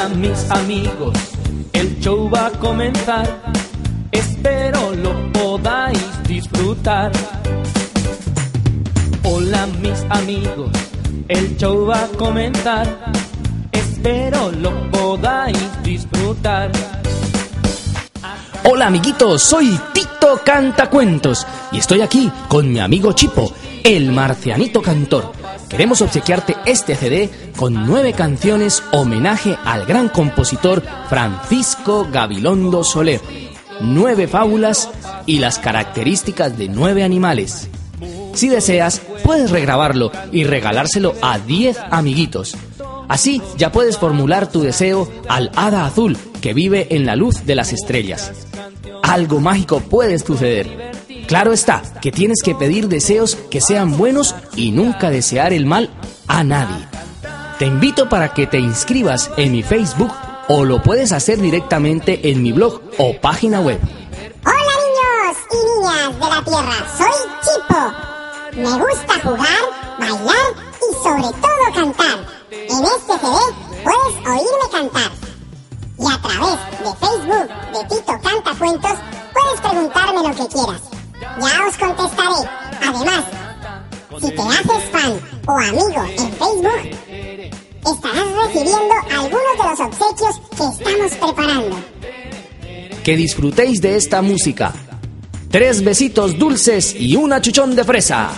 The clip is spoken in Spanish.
Hola mis amigos, el show va a comenzar. Espero lo podáis disfrutar. Hola mis amigos, el show va a comenzar. Espero lo podáis disfrutar. Hola amiguitos, soy Tito Cantacuentos y estoy aquí con mi amigo Chipo, el marcianito cantor. Queremos obsequiarte este CD con nueve canciones homenaje al gran compositor Francisco Gabilondo Soler, nueve fábulas y las características de nueve animales. Si deseas, puedes regrabarlo y regalárselo a 10 amiguitos. Así ya puedes formular tu deseo al hada azul que vive en la luz de las estrellas. Algo mágico puede suceder. Claro está que tienes que pedir deseos que sean buenos y nunca desear el mal a nadie. Te invito para que te inscribas en mi Facebook o lo puedes hacer directamente en mi blog o página web. Hola niños y niñas de la Tierra, soy Chipo. Me gusta jugar, bailar y sobre todo cantar. En este CD puedes oírme cantar. Y a través de Facebook de Tito Canta Cuentos puedes preguntarme lo que quieras. Ya os contestaré. Además, si te haces fan o amigo en Facebook, estarás recibiendo algunos de los obsequios que estamos preparando. Que disfrutéis de esta música. Tres besitos dulces y una chuchón de fresa.